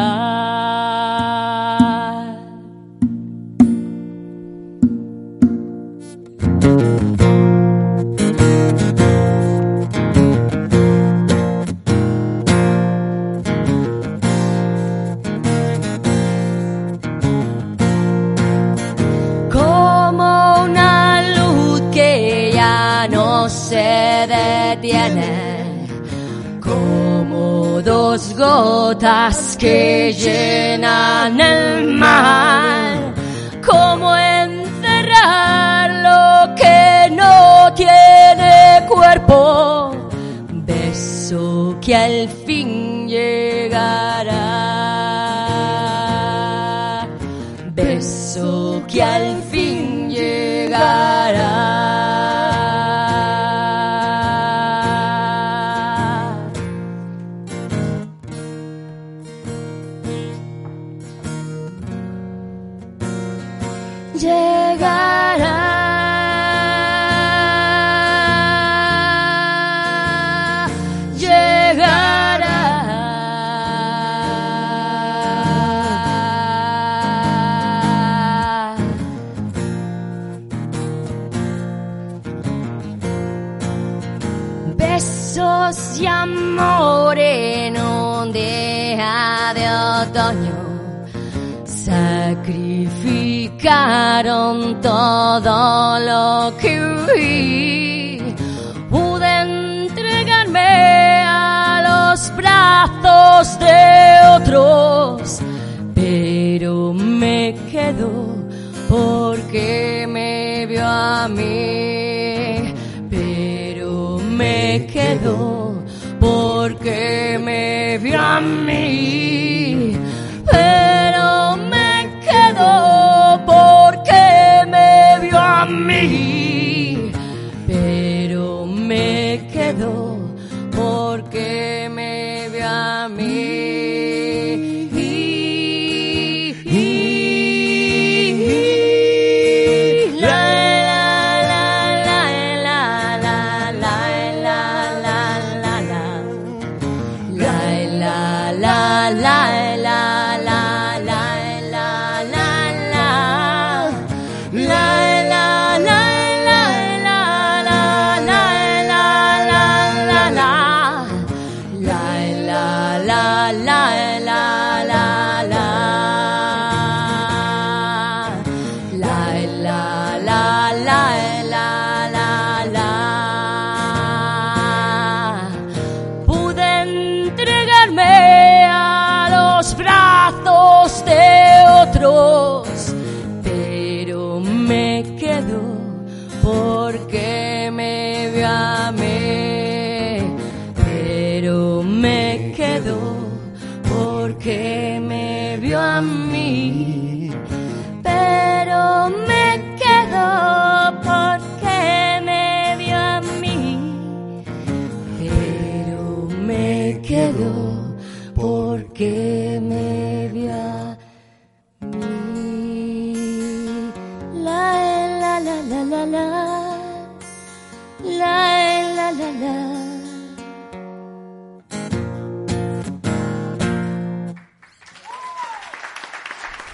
Como dos gotas que llenan el mar, como encerrar lo que no tiene cuerpo, beso que al fin llegará. Beso que al fin sacrificaron todo lo que huí. Pude entregarme a los brazos de otros, pero me quedo porque me vio a mí. Pero me quedo porque me vio a mí. Me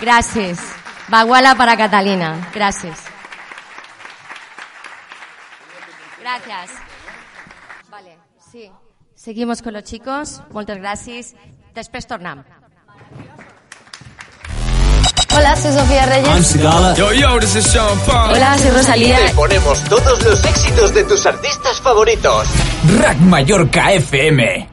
Gracias. Baguala para Catalina. Gracias. Gracias. Vale, sí. Seguimos con los chicos. Muchas gracias. Després tornem. Hola, soy Sofía Reyes. Yo, yo, this is Sean Paul. Hola, soy Rosalía. Te ponemos todos los éxitos de tus artistas favoritos. Rack Mallorca FM.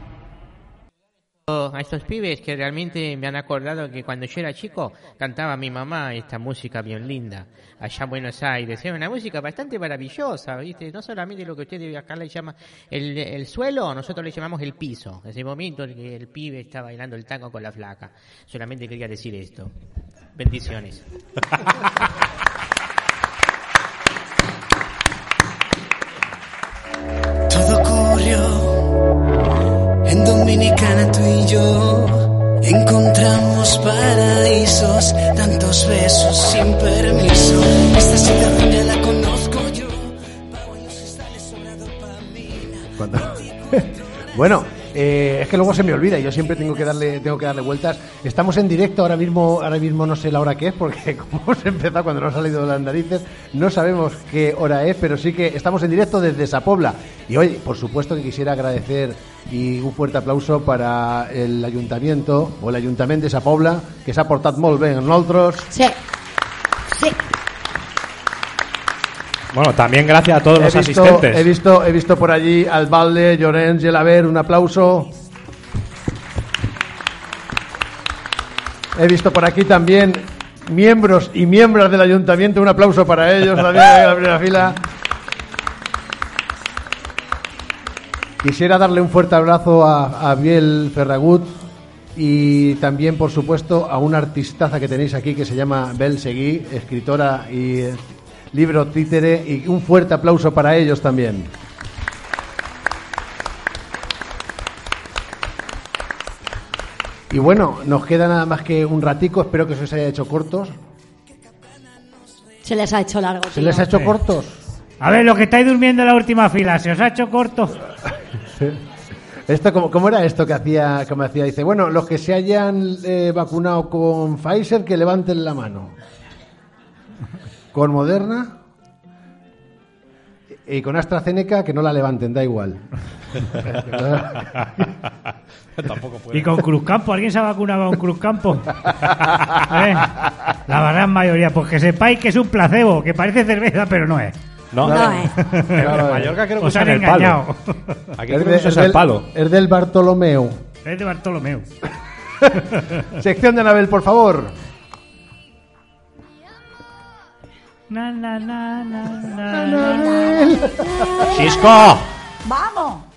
A estos pibes que realmente me han acordado que cuando yo era chico cantaba mi mamá esta música bien linda allá en Buenos Aires. Era una música bastante maravillosa, ¿viste? No solamente lo que ustedes acá le llaman el, el suelo, nosotros le llamamos el piso. Ese momento en que el pibe está bailando el tango con la flaca. Solamente quería decir esto. Bendiciones. [laughs] yo encontramos paraísos, tantos besos sin permiso. Esta situación ya la conozco yo. [laughs] Bueno, eh, es que luego se me olvida y yo siempre tengo que darle tengo que darle vueltas. Estamos en directo ahora mismo, ahora mismo no sé la hora que es porque [laughs] como hemos empezado cuando nos ha salido las narices, no sabemos qué hora es, pero sí que estamos en directo desde Sapobla. Y hoy, por supuesto que quisiera agradecer y un fuerte aplauso para el ayuntamiento o el ayuntamiento de Sapobla que s'ha portat molt bé amb nosaltres. Sí. Sí. Bueno, también gracias a todos los he visto, asistentes. He visto, he visto por allí al Valde, Llorens, Gelaber, un aplauso. He visto por aquí también miembros y miembros del ayuntamiento, un aplauso para ellos también en la primera fila. Quisiera darle un fuerte abrazo a, a Biel Ferragut y también, por supuesto, a una artistaza que tenéis aquí que se llama Bel Seguí, escritora y eh, libro títere, y un fuerte aplauso para ellos también. Y bueno, nos queda nada más que un ratico, espero que se os haya hecho cortos. Se les ha hecho largo. ¿Se tío. les ha hecho cortos? A ver, lo que estáis durmiendo en la última fila, ¿se os ha hecho corto? Esto, ¿cómo, cómo era esto que hacía, que me hacía? Dice, bueno, los que se hayan eh, vacunado con Pfizer, que levanten la mano. Con Moderna y con AstraZeneca, que no la levanten, da igual. [laughs] Tampoco puede. ¿Y con Cruzcampo? ¿Alguien se ha vacunado con Cruzcampo? [laughs] ¿Eh? La gran mayoría. Pues que sepáis que es un placebo, que parece cerveza, pero no es. No, No, eh. En Mallorca creo que Os han el palo. engañado. Aquí Es, creo de- que es usan el palo. es del Bartolomeu. Es de Bartolomeu. [laughs] Sección de Anabel, por favor. Na, na, na, na, na, na. ¡Chisco! ¡Vamos!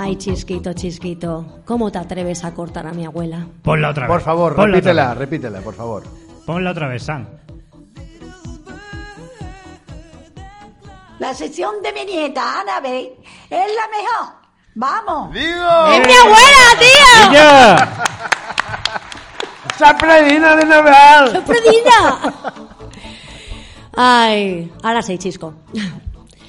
Ay, chisquito, chisquito, ¿cómo te atreves a cortar a mi abuela? Ponla otra vez. Por favor, Ponla repítela, vez. repítela, por favor. Ponla otra vez, Sam. La sesión de mi nieta Annabel es la mejor. ¡Vamos! ¡Es mi abuela, tío! ¡Ya! ¡Sapredina [laughs] de Anabel! ¡Sorprendida! [laughs] Ay, ahora sí, chisco.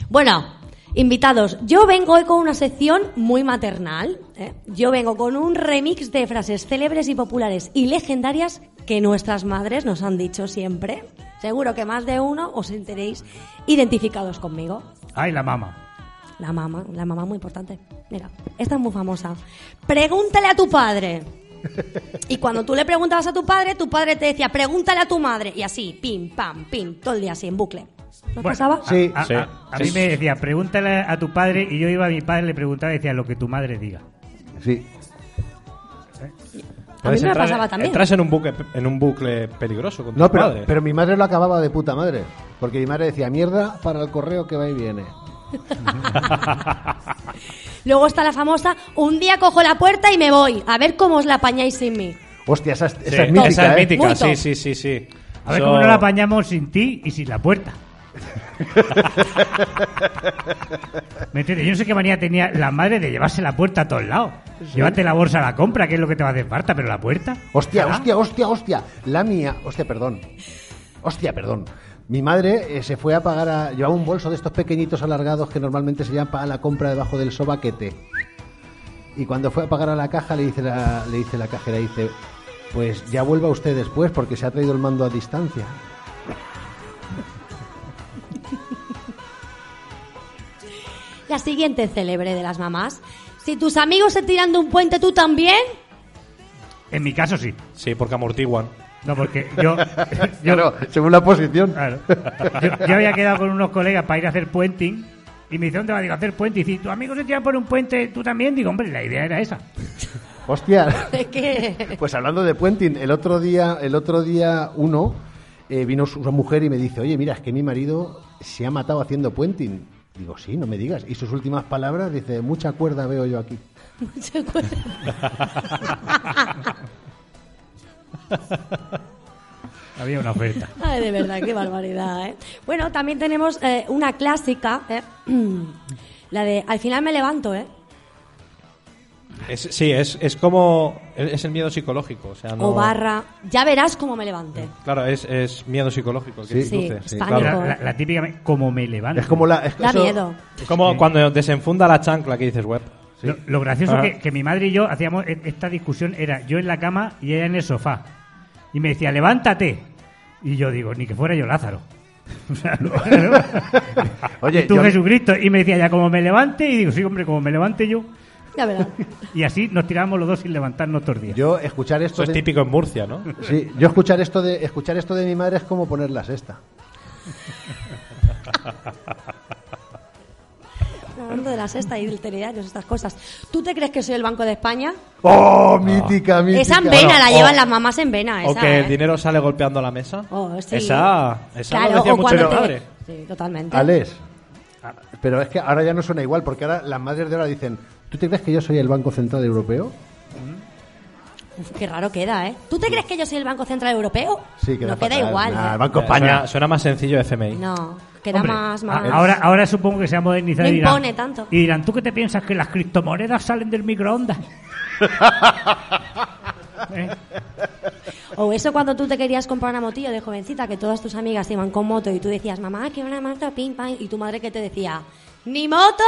Bueno, invitados, yo vengo hoy con una sección muy maternal. ¿eh? Yo vengo con un remix de frases célebres y populares y legendarias que nuestras madres nos han dicho siempre. Seguro que más de uno os enteréis identificados conmigo. Ay, la mama. La mamá, la mamá muy importante. Mira, esta es muy famosa. Pregúntale a tu padre. Y cuando tú le preguntabas a tu padre, tu padre te decía, pregúntale a tu madre. Y así, pim, pam, pim, todo el día así, en bucle. ¿No Bueno, pasaba? Sí. A, a- Sí. a- a mí me decía, pregúntale a tu padre, y yo iba a mi padre, le preguntaba y decía, lo que tu madre diga. Sí. A mí me entrar- pasaba también. Entras en un bucle, en un bucle peligroso con tu No, pero, pero mi madre lo acababa de puta madre. Porque mi madre decía, mierda para el correo que va y viene. [laughs] Luego está la famosa, un día cojo la puerta y me voy. A ver cómo os la apañáis sin mí. Hostia, esa, es- Sí, esa es mítica, esa es ¿eh? mítica, sí, sí, sí, sí. A ver cómo no la apañamos sin ti y sin la puerta. [laughs] ¿Me entiendes? Yo no sé qué manía tenía la madre de llevarse la puerta a todos lados. Llévate la bolsa a la compra, que es lo que te va a hacer falta, pero la puerta. Hostia, ¿Ah? hostia, hostia, hostia. La mía, hostia, perdón. Hostia, perdón. Mi madre eh, se fue a pagar a. Llevaba un bolso de estos pequeñitos alargados que normalmente se llaman para la compra debajo del sobaquete. Y cuando fue a pagar a la caja, le dice la, le dice la cajera, dice: Pues ya vuelva usted después porque se ha traído el mando a distancia. La siguiente célebre de las mamás. Si tus amigos se tiran de un puente, ¿tú también? En mi caso sí. Sí, porque amortiguan. No, porque yo, [laughs] Claro, según la posición. Claro. Yo, yo había quedado con unos colegas para ir a hacer puenting y me dice, ¿dónde vas? Digo, a hacer puente. Y dice, ¿tu amigo se tira por un puente? ¿Tú también? Digo, hombre, la idea era esa. [laughs] Hostia. ¿De qué? Pues hablando de puenting, el otro día, el otro día uno eh, vino su, su mujer y me dice, oye, mira, es que mi marido se ha matado haciendo puenting. Digo, sí, no me digas. Y sus últimas palabras dice, mucha cuerda veo yo aquí. [laughs] Mucha cuerda. [laughs] Había una oferta. Ay, de verdad, qué barbaridad, ¿eh? Bueno, también tenemos eh, una clásica, ¿eh? [clears throat] La de al final me levanto, ¿eh? Es- sí, es, es como. Es el miedo psicológico. O sea, no. O barra, ya verás cómo me levante. Claro, es, es miedo psicológico que Sí. se Sí, claro. La, la- la típica, como me levanto. Es como la. es- Da eso- miedo. Es como cuando desenfunda la chancla que dices web. Lo, lo gracioso Ah. que, que mi madre y yo hacíamos e- esta discusión era yo en la cama y ella en el sofá. Y me decía, levántate. Y yo digo, ni que fuera yo Lázaro. [laughs] O sea, no, no. [laughs] Oye, tú yo- Jesucristo. Y me decía, ya como me levante. Y digo, sí, hombre, como me levante yo. Ya verás. [laughs] Y así nos tirábamos los dos sin levantarnos todos los días. Yo escuchar esto. Eso es de- típico en Murcia, ¿no? Sí, yo escuchar esto de escuchar esto de mi madre es como poner la sexta. Hablando de la sexta y del telediario, estas cosas. ¿Tú te crees que soy el Banco de España? ¡Oh, mítica, mítica! Esa en vena, la o- llevan las mamás en vena. O que ¿eh? el dinero sale golpeando la mesa. Oh, sí. Esa, esa Claro, lo decía mucho cuando mi te- madre. Sí, totalmente. Alex. Pero es que ahora ya no suena igual, porque ahora las madres de ahora dicen, ¿tú te crees que yo soy el Banco Central Europeo? Uf, qué raro queda, ¿eh? ¿Tú te crees que yo soy el Banco Central Europeo? Sí, queda No queda fatal. igual. Nah, ¿eh? el Banco España. Suena, suena más sencillo FMI. No, queda Hombre, más, a- más... Ahora, ahora supongo que se ha modernizado No y dirán, impone tanto. y dirán, ¿tú qué te piensas que las criptomonedas salen del microondas? [laughs] ¿Eh? O eso cuando tú te querías comprar una motillo de jovencita, que todas tus amigas iban con moto y tú decías, mamá, quiero una moto, pim, pam, y tu madre que te decía, ¡ni moto!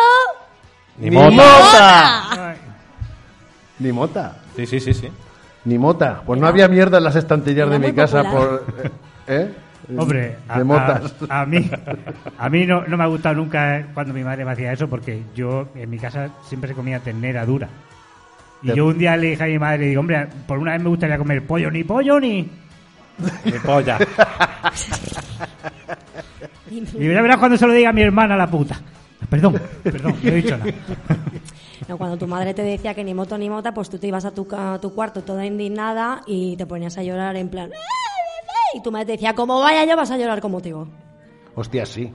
Ni ¡Ni mota. mota! Ni mota. Sí, sí, sí, sí. Ni mota. Pues no había mierda en las estanterías Era de mi casa popular. por... ¿Eh? Hombre, a, de motas. a- a mí, a mí no, no me ha gustado nunca cuando mi madre me hacía eso porque yo en mi casa siempre se comía ternera dura. Y Te- yo un día le dije a mi madre, digo, hombre, por una vez me gustaría comer pollo, ni pollo ni... Ni polla. [laughs] Y ya verás cuando se lo diga a mi hermana la puta. Perdón, perdón, no he dicho nada. No, cuando tu madre te decía que ni moto ni mota, pues tú te ibas a tu, ca- a tu cuarto toda indignada y te ponías a llorar en plan... "Ah, Y tu madre te decía, como vaya yo, vas a llorar con motivo. Hostias, sí.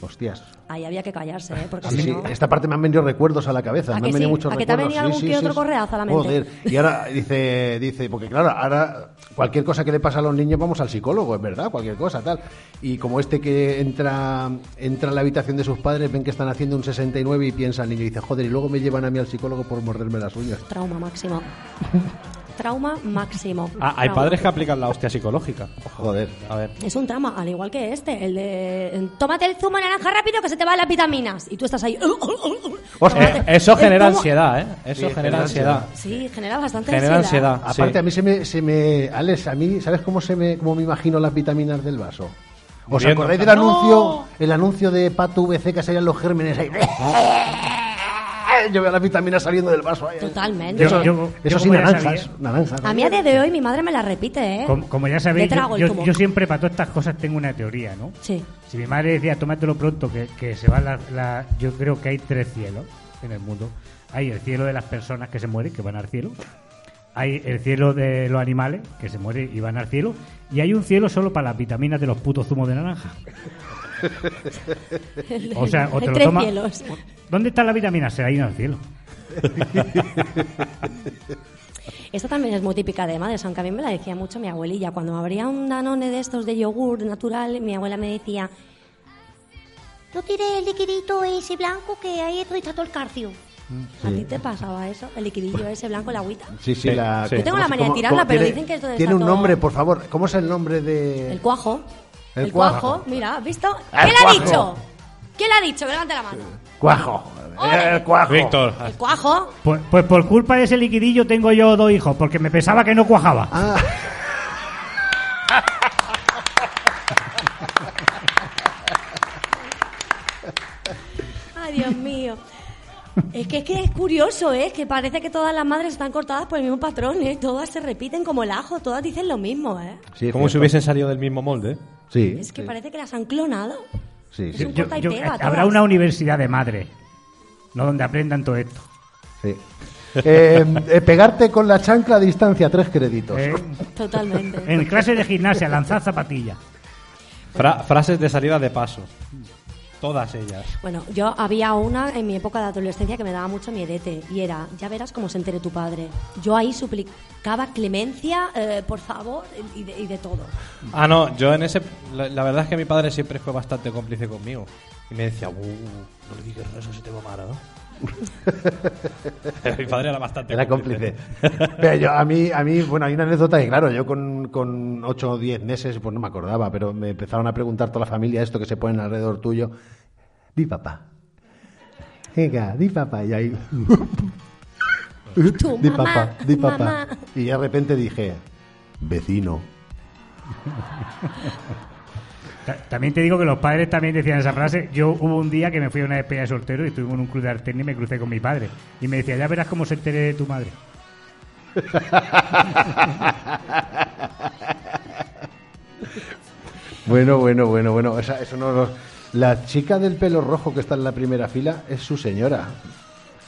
Hostias. Ahí había que callarse, ¿eh? Porque Sí, si sí, no... esta parte me han venido recuerdos a la cabeza. ¿A me que han venido sí? muchos ¿A que te ha recuerdos. venido algún que otro correazo a la mente? Joder. Y ahora dice, dice, porque claro, ahora cualquier cosa que le pasa a los niños vamos al psicólogo, es verdad, cualquier cosa, tal. Y como este que entra, entra en la habitación de sus padres, ven que están haciendo un 69 y piensa el niño y dice, joder, y luego me llevan a mí al psicólogo por morderme las uñas. Trauma máximo. Trauma máximo. Ah, hay Trauma. padres que aplican la hostia psicológica. Joder. A ver. Es un trauma, al igual que este, el de tómate el zumo de naranja rápido que se te van las vitaminas. Y tú estás ahí. Eh, eso genera ansiedad, ¿eh? Eso Sí, genera genera ansiedad. Sí, genera bastante Genera ansiedad. Aparte, sí. a mí se me, se me. Alex, a mí, ¿sabes cómo se me, cómo me imagino las vitaminas del vaso? ¿Os acordáis del anuncio, el anuncio de Pato VC que salían los gérmenes ahí? Yo veo las vitaminas saliendo del vaso. ahí. Totalmente. Eso, Yo- yo eso sí, naranjas. A mí a día de hoy mi madre me la repite, ¿eh? Como, como ya sabéis, yo, siempre para todas estas cosas tengo una teoría, ¿no? Sí. Si mi madre decía, tómatelo pronto, que, que se va la, la- Yo creo que hay tres cielos en el mundo. Hay el cielo de las personas que se mueren, que van al cielo. Hay el cielo de los animales, que se mueren y van al cielo. Y hay un cielo solo para las vitaminas de los putos zumos de naranja. [laughs] O sea, o te Hay lo cielos. ¿Dónde están las vitaminas? Se ha ido al cielo. [laughs] Esta también es muy típica de madres, aunque a mí me la decía mucho mi abuelilla. Cuando abría un danone de estos de yogur natural, mi abuela me decía, no tires el liquidito ese blanco que ahí está todo el calcio. ¿A ti te pasaba eso? El liquidillo ese blanco, la agüita. Sí, sí, Sí, la. sí. Yo tengo la ¿cómo- manía de tirarla, pero tiene- dicen que esto está Tiene un todo- nombre, por favor. ¿Cómo es el nombre de.? El cuajo. El El, cuajo. cuajo. Mira, ¿has visto? El ¿Quién le ha dicho? ¿Quién le ha dicho? Que levante la mano. Cuajo. El cuajo. Víctor. El cuajo. Pues, pues por culpa de ese liquidillo tengo yo dos hijos, porque me pensaba que no cuajaba. Ah, Es que, es que es curioso, ¿eh? Que parece que todas las madres están cortadas por el mismo patrón, ¿eh? Todas se repiten como el ajo, todas dicen lo mismo, ¿eh? sí, es Como si hubiesen salido del mismo molde. Sí. Es que parece que las han clonado. Sí, Es sí. un Yo- corta y yo- pega, habrá una universidad de madre, no donde aprendan todo esto. sí. Eh, eh, pegarte con la chancla a distancia, tres créditos. ¿eh? Totalmente. En clase de gimnasia, lanzar zapatillas. Fra- frases de salida de paso. Todas ellas. Bueno, yo había una en mi época de adolescencia que me daba mucho miedete y era, ya verás cómo se entere tu padre. Yo ahí suplicaba clemencia, eh, por favor, y de, y de todo. Ah, no, yo en ese. La, la verdad es que mi padre siempre fue bastante cómplice conmigo. Y me decía, uh, no le digas eso si tengo mano, ¿no? [laughs] mi padre era bastante Era cómplice. Pero yo, a mí, a mí, bueno, hay una anécdota que, claro, yo con, con 8 o 10 meses, pues no me acordaba, pero me empezaron a preguntar toda la familia esto que se ponen alrededor tuyo. Di papá. Venga, di papá. Y ahí. [laughs] Tú, di mamá, papá, di papá. mamá. Y de repente dije, vecino. Ta- También te digo que los padres también decían esa frase. Yo hubo un día que me fui a una despedida de soltero y estuve en un club de artenis y me crucé con mi padre. Y me decía, ya verás cómo se entere de tu madre. [laughs] Bueno, bueno, bueno, bueno. Esa- eso no lo- La chica del pelo rojo que está en la primera fila es su señora.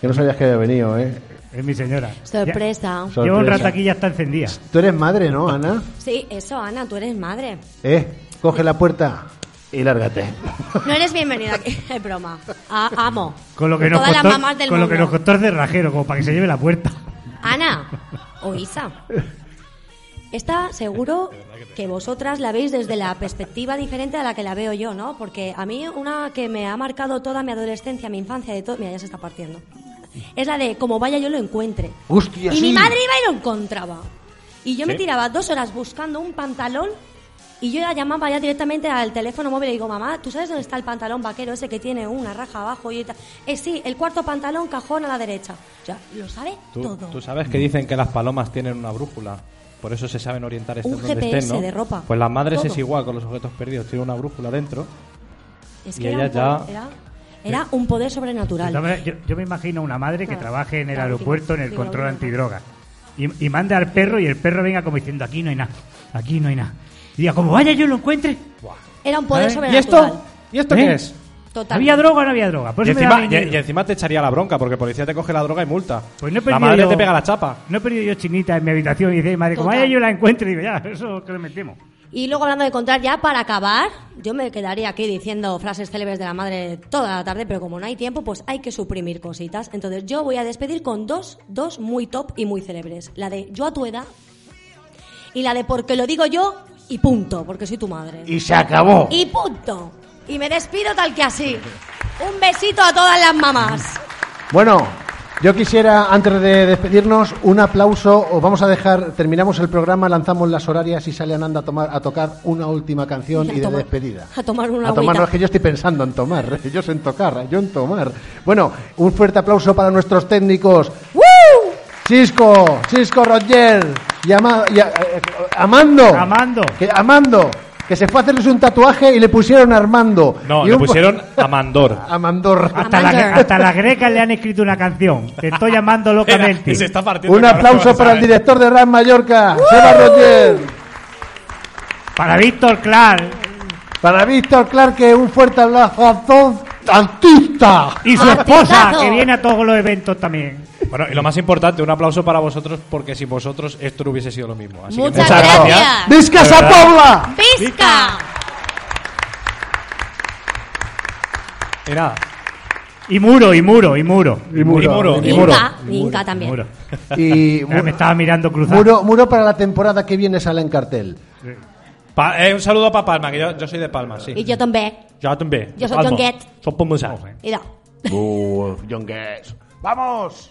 Que no sabías que había venido, ¿eh? Es mi señora. Sorpresa. Llevo un rato aquí y ya está encendida. Tú eres madre, ¿no, Ana? Sí, eso, Ana, tú eres madre. ¿Eh? Coge la puerta y lárgate. No eres bienvenida aquí. [laughs] Es broma. A- amo. Con lo que nos Todas las costó, mamás del con lo que mundo. nos costó el cerrajero, como para que se lleve la puerta. Ana o Isa. Esta seguro que vosotras la veis desde la perspectiva diferente a la que la veo yo, ¿no? Porque a mí una que me ha marcado toda mi adolescencia, mi infancia, de todo, mira, ya se está partiendo. Es la de como vaya yo lo encuentre. Hostia, y sí. mi madre iba y lo encontraba. Y yo me tiraba dos horas buscando un pantalón y yo la llamaba ya directamente al teléfono móvil y digo, mamá, ¿tú sabes dónde está el pantalón vaquero ese que tiene una raja abajo? Y tal? Eh, sí, el cuarto pantalón, cajón a la derecha. O sea, lo sabe Tú, todo. tú sabes que dicen que las palomas tienen una brújula. Por eso se saben orientar estén Un donde GPS estén, ¿no? de ropa. Pues las madres Todo. es igual con los objetos perdidos. Tienen una brújula dentro. Es y que era, ella ya... era, era un poder De sobrenatural. Yo, yo me imagino una madre que Ah, trabaje en el claro, aeropuerto en el control digo. antidrogas y, y mande al perro y el perro venga como diciendo aquí no hay nada, aquí no hay nada. Y diga, como vaya yo lo encuentre. Era un poder ¿Eh? sobrenatural. ¿Y esto ¿Eh? qué es? Total. ¿Había droga o no había droga? Por Y eso me encima, da y- miedo. y encima te echaría la bronca porque policía te coge la droga y multa. Pues no he la perdido madre yo- te pega la chapa. No he perdido yo chinita en mi habitación y dice, madre, como Total. vaya yo la encuentre, digo, ya, eso que le metemos. Y luego hablando de encontrar, ya para acabar, yo me quedaría aquí diciendo frases célebres de la madre toda la tarde, pero como no hay tiempo, pues hay que suprimir cositas. Entonces yo voy a despedir con dos, dos muy top y muy célebres. La de yo a tu edad y la de porque lo digo yo y punto, porque soy tu madre. Y se acabó. Y punto. Y me despido tal que así. Un besito a todas las mamás. Bueno, yo quisiera, antes de despedirnos, un aplauso. Os vamos a dejar, terminamos el programa, lanzamos las horarias y sale Ananda a, tomar, a tocar una última canción Y de tomar- despedida. A tomar una A tomar, no es que yo estoy pensando en tomar, [laughs] ellos en tocar, yo en tomar. Bueno, un fuerte aplauso para nuestros técnicos. Chisco, Chisco Roger, y, Ama- y a- eh, Amando. Amando. Que, Amando, que se fue a hacerles un tatuaje y le pusieron Armando. No, Y le un- pusieron Amandor. [laughs] Amandor. Hasta, la, hasta las grecas le han escrito una canción. Te estoy llamando locamente. Y se está partiendo. Un aplauso para el director de RAM Mallorca, Seba Roger. Para Víctor Clark. Para Víctor Clark, que un fuerte abrazo a todos. ¡Artista! Y su esposa, que viene a todos los eventos también. Bueno, y lo más importante, un aplauso para vosotros porque sin vosotros esto no hubiese sido lo mismo. Así que Muchas muchas gracias. ¡Visca. Pobla! ¡Visca! Y nada. Y muro, y muro, y muro. Y muro, Y muro, y y muro. Inca, Inca también. Muro. Y Ahora [laughs] me estaba mirando cruzado. muro, muro para la temporada que viene sale en cartel. Pa- eh, un saludo para Palma, que yo, yo soy de Palma, sí. Y yo también. Yo también. Yo soy Palma. John Guet. Soy palmosa. Mira. Uh. ¡Vamos!